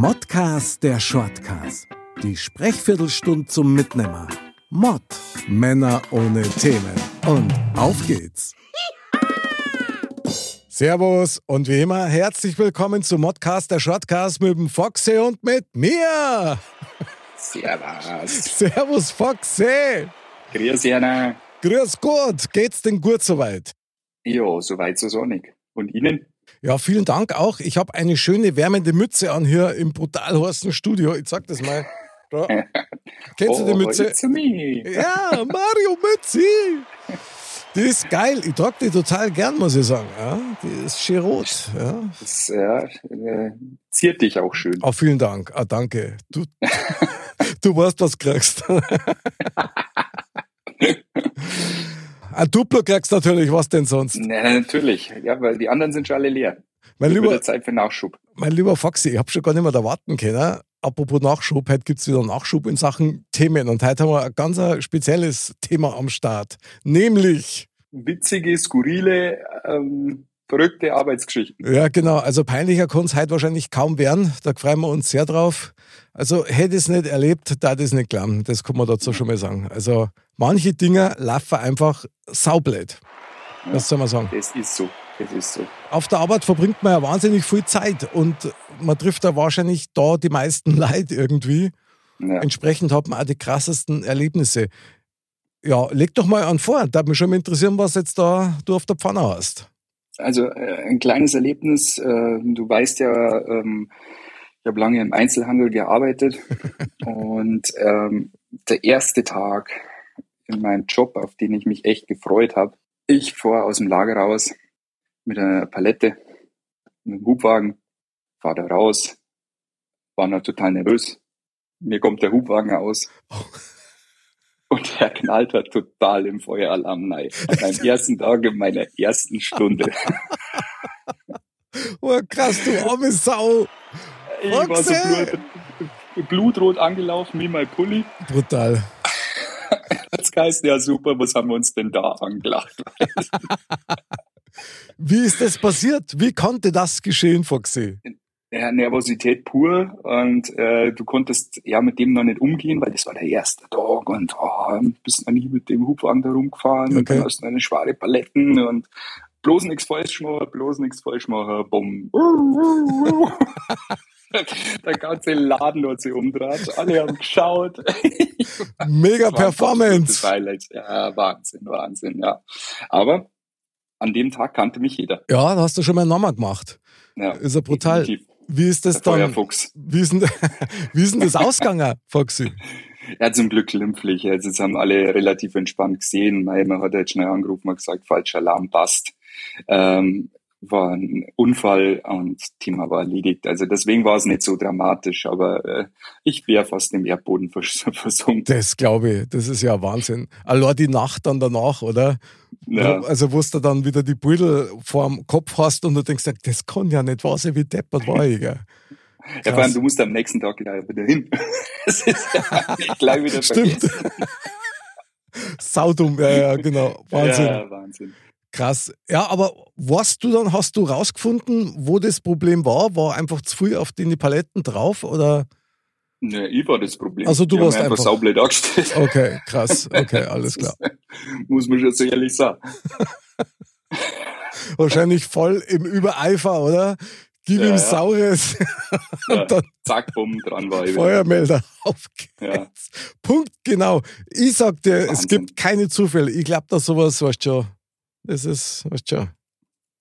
Modcast der Shortcast. Die Sprechviertelstunde zum Mitnehmer. Mod. Männer ohne Themen. Und auf geht's. Servus und wie immer herzlich willkommen zum Modcast der Shortcast mit dem Foxy und mit mir. Servus. Servus Foxy. Grüß Jana. Grüß Gott. Geht's denn gut soweit? Ja, soweit so sonnig. Und Ihnen? Ja, vielen Dank auch. Ich habe eine schöne wärmende Mütze an hier im brutal heißen Studio. Ich sag das mal. Da. Kennst du die Oh, Mütze? Ja, Mario Mützi. Die ist geil. Ich trage die total gern, muss ich sagen. Ja, die ist schön rot. Ja. Das ja, äh, ziert dich auch schön. Oh, vielen Dank. Ah, danke. Du, du weißt, was du kriegst. Ein Duplo kriegst natürlich, was denn sonst? Na, natürlich. Ja, weil die anderen sind schon alle leer. Mein lieber, wieder Zeit für Nachschub. mein lieber Foxy, ich habe schon gar nicht mehr erwarten können. Apropos Nachschub, heute gibt's wieder Nachschub in Sachen Themen. Und heute haben wir ein ganz spezielles Thema am Start. Nämlich, Witzige, skurrile, ähm, verrückte Arbeitsgeschichten. ja genau, also peinlicher kann es heute wahrscheinlich kaum werden. Da freuen wir uns sehr drauf. Also hätte ich es nicht erlebt, da das nicht glauben. Das kann man dazu schon mal sagen. Also manche Dinge laufen einfach saublöd. Was soll man sagen? Das ist so. Das ist so. Auf der Arbeit verbringt man ja wahnsinnig viel Zeit und man trifft da wahrscheinlich da die meisten Leute irgendwie. Ja. Entsprechend hat man auch die krassesten Erlebnisse. Ja, leg doch mal an vor. Da mich schon mal interessieren, was jetzt da du auf der Pfanne hast. Also äh, ein kleines Erlebnis. Äh, du weißt ja, ähm, ich habe lange im Einzelhandel gearbeitet und ähm, der erste Tag in meinem Job, auf den ich mich echt gefreut habe, ich fahre aus dem Lager raus mit einer Palette, mit einem Hubwagen, fahre da raus, war noch total nervös. Mir kommt der Hubwagen aus. Und er knallt halt total im Feueralarm rein. An meinem ersten Tag in meiner ersten Stunde. Oh, krass, du arme Sau. Ich war so blut, blutrot angelaufen wie mein Pulli. Brutal. Das heißt, ja super, was haben wir uns denn da angelacht? Wie ist das passiert? Wie konnte das geschehen, Foxy? Ja, Nervosität pur und äh, du konntest ja mit dem noch nicht umgehen, weil das war der erste Tag und oh, bist noch nie mit dem Hubwagen da rumgefahren und Okay. dann hast du eine schwere Paletten und bloß nichts falsch machen, bloß nichts falsch machen, bumm. Der ganze Laden hat sich umdreht, alle haben geschaut. Mega Performance. Ja, Wahnsinn, Wahnsinn, ja. Aber an dem Tag kannte mich jeder. Ja, da hast du schon mal einen Namen gemacht. Ja, Ist ja brutal. definitiv. Wie ist das dann? Wie ist denn, wie ist denn das ausgegangen, Foxy? Ja, zum Glück glimpflich. Also, das haben alle relativ entspannt gesehen. Man hat jetzt schnell angerufen und gesagt, falscher Alarm passt. Ähm, war ein Unfall und Thema war erledigt. Also deswegen war es nicht so dramatisch, aber äh, ich wäre fast im Erdboden vers versunken. Das glaube ich, das ist ja Wahnsinn. Allein die Nacht dann danach, oder? Ja. Also, wo du dann wieder die Beutel vorm Kopf hast und du denkst, das kann ja nicht wahr sein, wie deppert war ich. Gell? Ja, vor allem, du musst am nächsten Tag wieder, hin. Das ist ja gleich wieder Stimmt. vergessen. Saudum, ja, ja, genau. Wahnsinn. Ja, Wahnsinn. Krass. Ja, aber was du dann, hast du rausgefunden, wo das Problem war? War einfach zu viel auf die Paletten drauf oder? Ne, ich war das Problem. Also du Die warst einfach einfach- saublöd angestellt. Okay, krass. Okay, alles klar. Muss man schon so ehrlich sagen. Wahrscheinlich voll im Übereifer, oder? Gib Ja, ihm. Saures Ja, und dann zack, bumm, dran war ich. Feuermelder auf geht's. Ja. Punkt, genau. Ich sag dir, es Wahnsinn. gibt keine Zufälle. Ich glaube, dass sowas, weißt du schon, das ist, weißt du schon,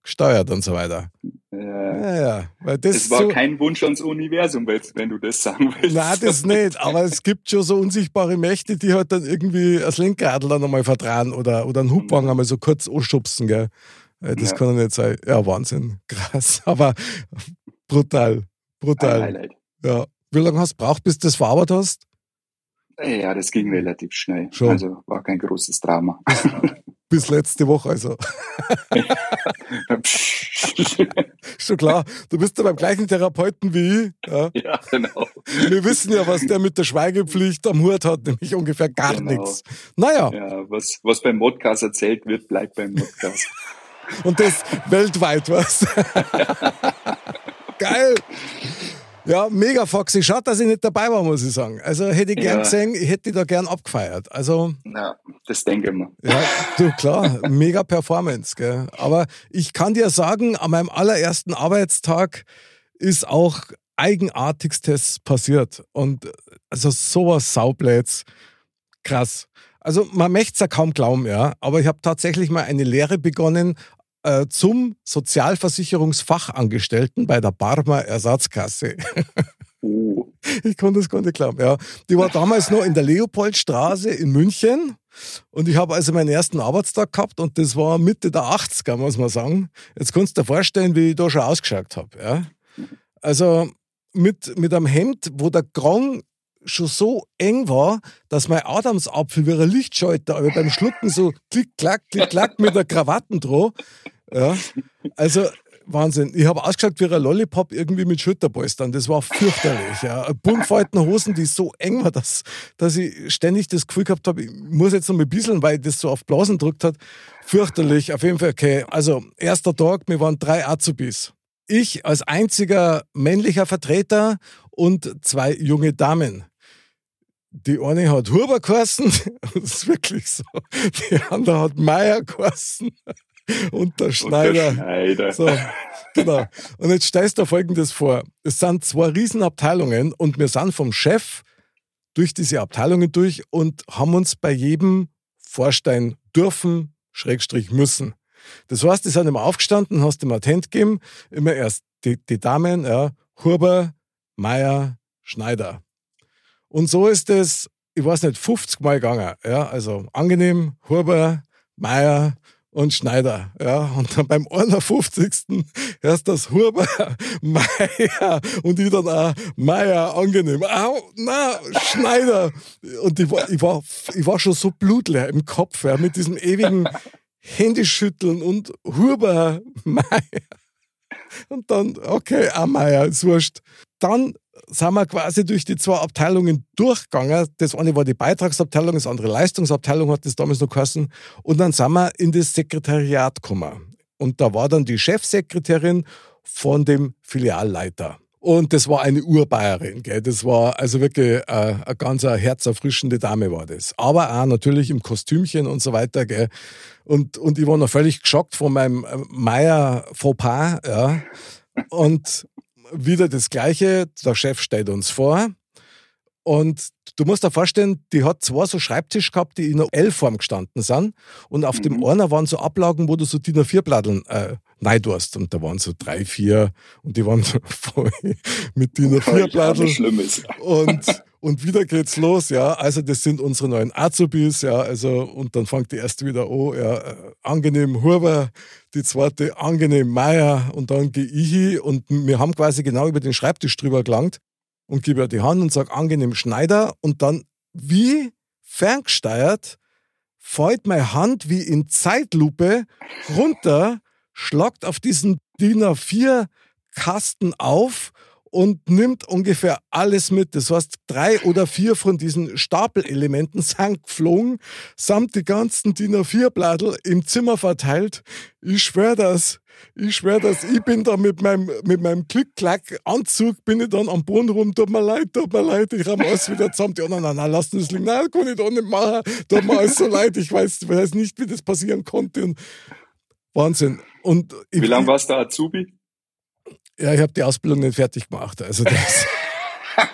gesteuert und so weiter. Ja. Ja. Weil das Es war so, kein Wunsch ans Universum, wenn du das sagen willst. Nein, das nicht. Aber es gibt schon so unsichtbare Mächte, die halt dann irgendwie das Lenkradl dann einmal vertrauen oder, oder einen Hubwagen einmal so kurz anschubsen, gell. Äh, Das Ja. kann ja nicht sein. Ja, Wahnsinn. Krass. Aber brutal. Ein Brutal. Highlight. Ja. Wie lange hast du braucht, bis du das verarbeitet hast? Ja, das ging relativ schnell. Schon. Also war kein großes Drama. Bis letzte Woche, also. Schon klar. Du bist ja beim gleichen Therapeuten wie ich. Ja. ja, genau. Wir wissen ja, was der mit der Schweigepflicht am Hut hat, nämlich ungefähr gar Genau. nichts. Naja, Ja, was, was beim Modcast erzählt wird, bleibt beim Modcast. und das weltweit, was? Geil. Ja, mega foxy. Schade, dass ich nicht dabei war, muss ich sagen. Also hätte ich gern Ja. gesehen, ich hätte da gern abgefeiert. Also, Ja, das denke ich mir. ja, du, klar, mega Performance, gell. Aber ich kann dir sagen, an meinem allerersten Arbeitstag ist auch Eigenartigstes passiert. Und also sowas Saubläts. Krass. Also man möchte es ja kaum glauben, ja. Aber ich habe tatsächlich mal eine Lehre begonnen äh, zum Sozialversicherungsfachangestellten bei der Barmer Ersatzkasse. Oh. Ich konnte das gar nicht glauben. Ja. Die war damals noch in der Leopoldstraße in München. Und ich habe also meinen ersten Arbeitstag gehabt und das war Mitte der 80er, muss man sagen. Jetzt kannst du dir vorstellen, wie ich da schon ausgeschaut habe. Ja. Also mit, mit einem Hemd, wo der Krang schon so eng war, dass mein Adamsapfel wie ein Lichtschalter, aber beim Schlucken so klick, klack, klick, klack mit der Krawatten dran. Ja. Also Wahnsinn. Ich habe ausgeschaut wie ein Lollipop irgendwie mit Schulterpolstern. Das war fürchterlich. Ja. Buntfalten Hosen, die so eng war, dass, dass ich ständig das Gefühl gehabt habe, ich muss jetzt noch mal bisseln, weil das so auf Blasen drückt hat. Fürchterlich. Auf jeden Fall, okay. Also, erster Tag, wir waren drei Azubis. Ich als einziger männlicher Vertreter und zwei junge Damen. Die eine hat Huber geheißen, das ist wirklich so. Die andere hat Meier geheißen und der Schneider. Und der Schneider. So, genau. Und jetzt stellst du Folgendes vor. Es sind zwei Riesenabteilungen und wir sind vom Chef durch diese Abteilungen durch und haben uns bei jedem vorstellen dürfen, Schrägstrich müssen. Das heißt, die sind immer aufgestanden, hast dem Attent gegeben, immer erst die, die Damen, ja, Huber, Meier, Schneider. Und so ist es, ich weiß nicht, 50 Mal gegangen. Ja, also angenehm, Huber, Meier und Schneider. Ja, und dann beim 51. erst das Huber, Meier und ich dann auch Meier, angenehm. Au, na, Schneider. Und ich war, ich war, ich war schon so blutleer im Kopf, ja, mit diesem ewigen Händeschütteln und Huber, Meier. Und dann, okay, auch Meier, ist wurscht. Dann sind wir quasi durch die zwei Abteilungen durchgegangen. Das eine war die Beitragsabteilung, das andere Leistungsabteilung, hat das damals noch geheißen. Und dann sind wir in das Sekretariat gekommen. Und da war dann die Chefsekretärin von dem Filialleiter. Und das war eine Urbayerin, gell? Das war also wirklich äh, eine ganz herzerfrischende Dame war das. Aber auch natürlich im Kostümchen und so weiter, gell? Und, und ich war noch völlig geschockt von meinem äh, Meier Fauxpas, ja. Und wieder das Gleiche, der Chef stellt uns vor. Und du musst dir vorstellen, die hat zwei so Schreibtisch gehabt, die in einer L-Form gestanden sind. Und auf dem Mhm. einen waren so Ablagen, wo du so DIN A4-Platteln äh, neidurst. Und da waren so drei, vier und die waren so voll mit DIN A4-Platteln. Schlimmes. Und, und wieder geht's los, ja. Also, das sind unsere neuen Azubis, ja. Also, und dann fängt die erste wieder an, ja. äh, Angenehm Huber, die zweite angenehm Meier und dann gehe ich hin und wir haben quasi genau über den Schreibtisch drüber gelangt und gebe ihr die Hand und sage angenehm Schneider. Und dann wie ferngesteuert fällt meine Hand wie in Zeitlupe runter, schlagt auf diesen DIN A4 Kasten auf und nimmt ungefähr alles mit. Das heißt, drei oder vier von diesen Stapelelementen sind geflogen, samt die ganzen DIN A4-Bladel im Zimmer verteilt. Ich schwöre das. Ich schwöre das. Ich bin da mit meinem, mit meinem Klick-Klack-Anzug, bin ich dann am Boden rum, tut mir leid, tut mir leid, ich habe alles wieder zusammen. Die anderen, nein, nein, lass das liegen. Nein, kann ich doch nicht machen. Tut mir alles so leid. Ich weiß, weiß nicht, wie das passieren konnte. Und Wahnsinn. Und Wie lange warst du Azubi? Ja, ich habe die Ausbildung nicht fertig gemacht. Also das,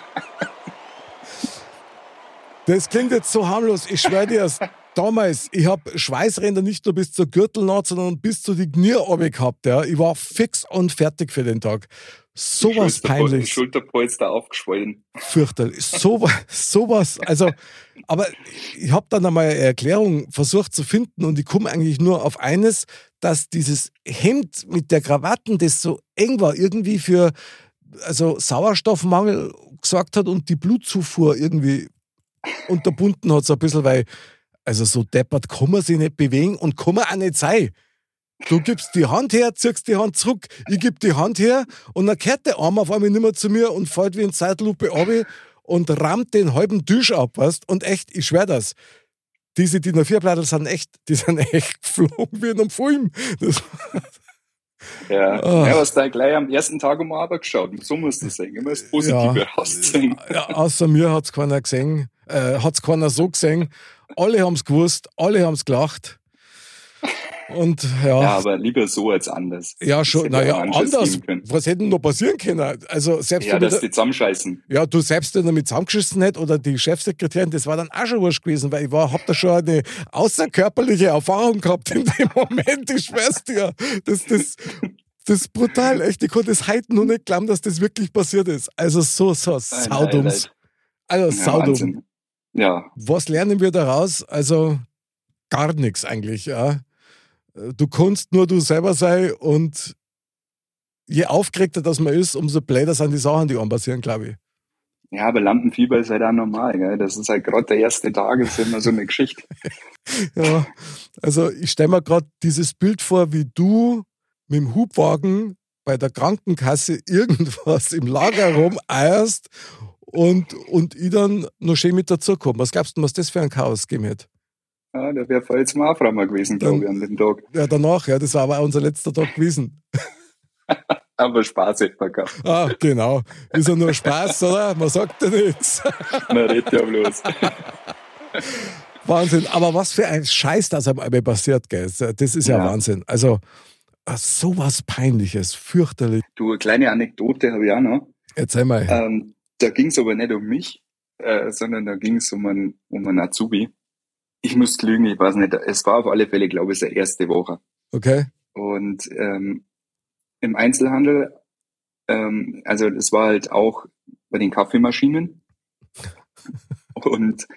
das klingt jetzt so harmlos. Ich schwöre dir, erst damals, ich habe Schweißränder nicht nur bis zur Gürtelnaht, sondern bis zu die Knie gehabt. Ja. Ich war fix und fertig für den Tag. Sowas peinlich. Schulterpolster aufgeschwollen. Fürchterlich. So, sowas. Also, aber ich habe dann einmal eine Erklärung versucht zu finden und ich komme eigentlich nur auf eines, dass dieses Hemd mit der Krawatten, das so eng war, irgendwie für also Sauerstoffmangel gesorgt hat und die Blutzufuhr irgendwie unterbunden hat, so ein bisschen, weil, also so deppert kann man sich nicht bewegen und kann man auch nicht sein. Du gibst die Hand her, ziehst die Hand zurück, ich gebe die Hand her und dann kehrt der Arm auf einmal nicht mehr zu mir und fällt wie in Zeitlupe ab und rammt den halben Tisch ab, weißt? Und echt, ich schwör das, diese DIN A4-Blätter sind echt, die sind echt geflogen wie in einem Film. Das, Ja, oh. ja was da gleich am ersten Tag um Arbeit geschaut. So musst du sagen. Immer das Positive ja. rauszeigen. Ja, außer mir hat es keiner gesehen. Äh, hat es keiner so gesehen. Alle haben es gewusst, alle haben es gelacht. Und ja. Ja, aber lieber so als anders. Ja, schon. Naja, anders. Was hätte noch passieren können? Also selbst ja, dass die zusammenscheißen. Ja, du selbst, wenn er mit zusammengeschissen hätte oder die Chefsekretärin, das war dann auch schon wurscht gewesen, weil ich war, hab da schon eine außerkörperliche Erfahrung gehabt in dem Moment, ich schwör's dir. Das, das, das ist brutal, echt. Ich konnte es heute noch nicht glauben, dass das wirklich passiert ist. Also so, so saudums. Also saudum. Ja. Was lernen wir daraus? Also gar nichts eigentlich, ja. Du kannst nur du selber sein und je aufgeregter das man ist, umso blöder sind die Sachen, die einem passieren, glaube ich. Ja, aber Lampenfieber ist halt auch normal. Gell? Das ist halt gerade der erste Tag, ist immer so eine Geschichte. ja, also ich stelle mir gerade dieses Bild vor, wie du mit dem Hubwagen bei der Krankenkasse irgendwas im Lager rumeierst und, und ich dann noch schön mit dazukomme. Was glaubst du, was das für ein Chaos gegeben hätte? Ja, der wäre voll zum Aufräumen gewesen, glaube ich, an dem Tag. Ja, danach, ja, das war aber unser letzter Tag gewesen. aber Spaß hätte man gehabt. Ah, genau. Ist ja nur Spaß, oder? Man sagt ja nichts. Man redet ja bloß. Wahnsinn. Aber was für ein Scheiß das am Ende passiert, gell? Das ist ja, ja. Wahnsinn. Also, sowas Peinliches, fürchterlich. Du, eine kleine Anekdote habe ich auch noch. Erzähl mal. Ähm, da ging es aber nicht um mich, äh, sondern da ging es um einen, um einen Azubi ich muss lügen, ich weiß nicht. Es war auf alle Fälle, glaube ich, seine erste Woche. Okay. Und ähm, im Einzelhandel, ähm, also das war halt auch bei den Kaffeemaschinen. Und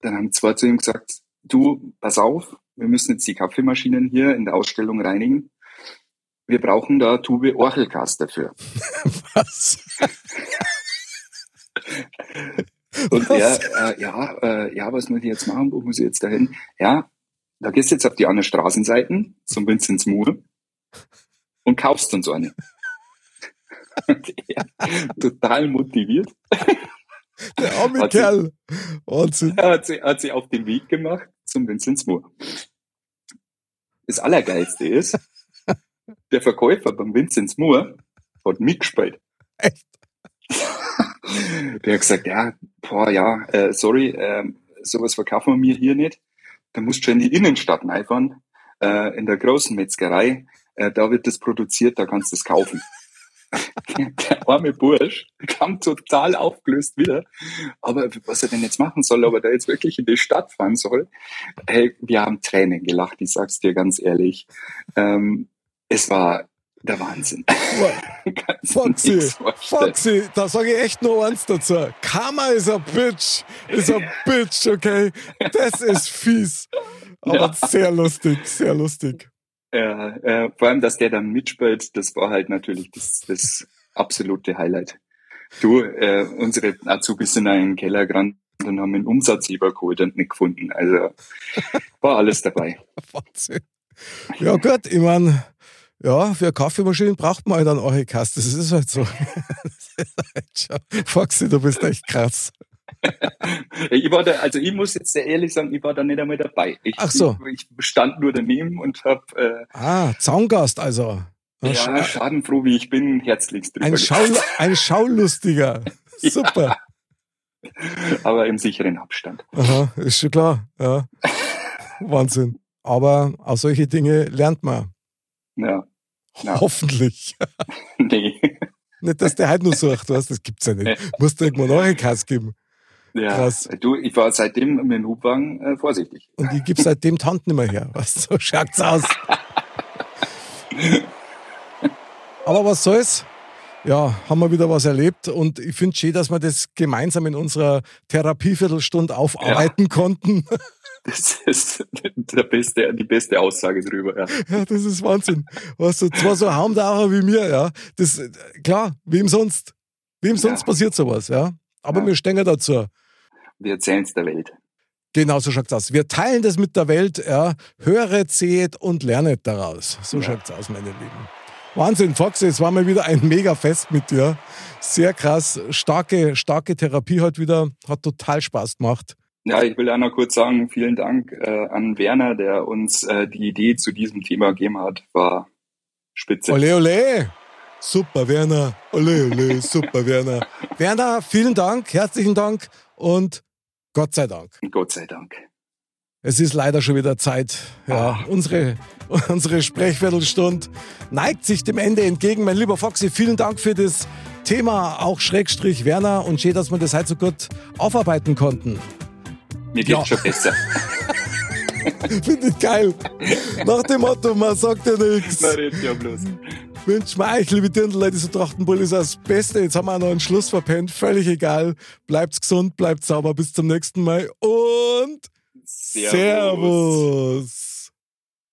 dann haben zwei zu ihm gesagt, du, pass auf, wir müssen jetzt die Kaffeemaschinen hier in der Ausstellung reinigen. Wir brauchen da Tube Orchelkast dafür. Was? Und er, äh, ja, äh, ja, was muss ich jetzt machen? Wo muss ich jetzt dahin? Ja, da gehst du jetzt auf die anderen Straßenseiten zum Vinzenz Moor und kaufst uns eine. und er, total motiviert. Der arme hat Kerl. Wahnsinn. Er hat, sie, hat sie auf den Weg gemacht zum Vinzenz Moor. Das Allergeilste ist, der Verkäufer beim Vinzenz Moor hat mitgespielt. Echt? Der hat gesagt, ja, boah, ja, äh, sorry, äh, sowas verkaufen wir mir hier nicht. Da musst du schon in die Innenstadt einfahren, äh, in der großen Metzgerei. Äh, da wird das produziert, da kannst du es kaufen. der arme Bursch kam total aufgelöst wieder. Aber was er denn jetzt machen soll, ob er da jetzt wirklich in die Stadt fahren soll, hey, wir haben Tränen gelacht, ich sag's dir ganz ehrlich. Ähm, es war der Wahnsinn. Foxy, Foxy, da sage ich echt nur eins dazu. Karma is a bitch, is a bitch, okay? Das ist fies. Aber ja. sehr lustig, sehr lustig. Ja, äh, vor allem, dass der dann mitspielt, das war halt natürlich das, das absolute Highlight. Du, äh, unsere Azubis sind in den Keller gerannt und haben den Umsatz übergeholt und nicht gefunden. Also war alles dabei. Wahnsinn. Ja gut, ich meine, ja, für Kaffeemaschinen braucht man halt einen Orchikast. Das ist halt so. Foxy, du bist echt krass. ich war da, also ich muss jetzt sehr ehrlich sagen, ich war da nicht einmal dabei. Ich, Ach so. Ich, ich stand nur daneben und habe. Äh, ah, Zaungast also. Ja, Sch schadenfroh wie ich bin, herzlichst drüber. Ein, Schaul ein Schaulustiger. Super. Aber im sicheren Abstand. Aha, ist schon klar. Ja. Wahnsinn. Aber auch solche Dinge lernt man. Ja. Ja. Hoffentlich. nee. Nicht, dass der halt nur sucht, was, das gibt's ja nicht. Musst du irgendwo noch einen Kass geben. Ja, Krass. du, ich war seitdem mit dem Hubwagen äh, vorsichtig. Und ich gebe seitdem Tanten nicht mehr her. Was, so schaut's aus. Aber was soll's? Ja, haben wir wieder was erlebt und ich finde schön, dass wir das gemeinsam in unserer Therapieviertelstunde aufarbeiten ja. konnten. Das ist der beste, die beste Aussage drüber, ja. Ja, das ist Wahnsinn. Weißt du, zwar so Haumdauer wie mir, ja. Das, klar, wem sonst? Wem sonst ja. passiert sowas, ja? Aber ja. wir stehen dazu. Wir erzählen es der Welt. Genau, so schaut's aus. Wir teilen das mit der Welt, ja. Höret, seht und lernet daraus. So ja. schaut's aus, meine Lieben. Wahnsinn, Fox, es war mal wieder ein mega Fest mit dir. Sehr krass. Starke, starke Therapie heute wieder. Hat total Spaß gemacht. Ja, ich will auch noch kurz sagen, vielen Dank äh, an Werner, der uns äh, die Idee zu diesem Thema gegeben hat. War Spitze. Ole, ole. Super, Werner. Ole, ole, super, Werner. Werner, vielen Dank, herzlichen Dank und Gott sei Dank. Gott sei Dank. Es ist leider schon wieder Zeit. Ja, unsere, unsere Sprechviertelstunde neigt sich dem Ende entgegen. Mein lieber Foxy, vielen Dank für das Thema, auch Schrägstrich Werner und schön, dass wir das heute so gut aufarbeiten konnten. Mir geht's ja. schon besser. Finde ich geil. Nach dem Motto, man sagt ja nichts. Na, redet ja bloß. Wünsche mir euch, liebe Dirndl, diese Trachtenbull ist das Beste. Jetzt haben wir auch noch einen Schluss verpennt. Völlig egal. Bleibt gesund, bleibt sauber. Bis zum nächsten Mal und Servus. Servus.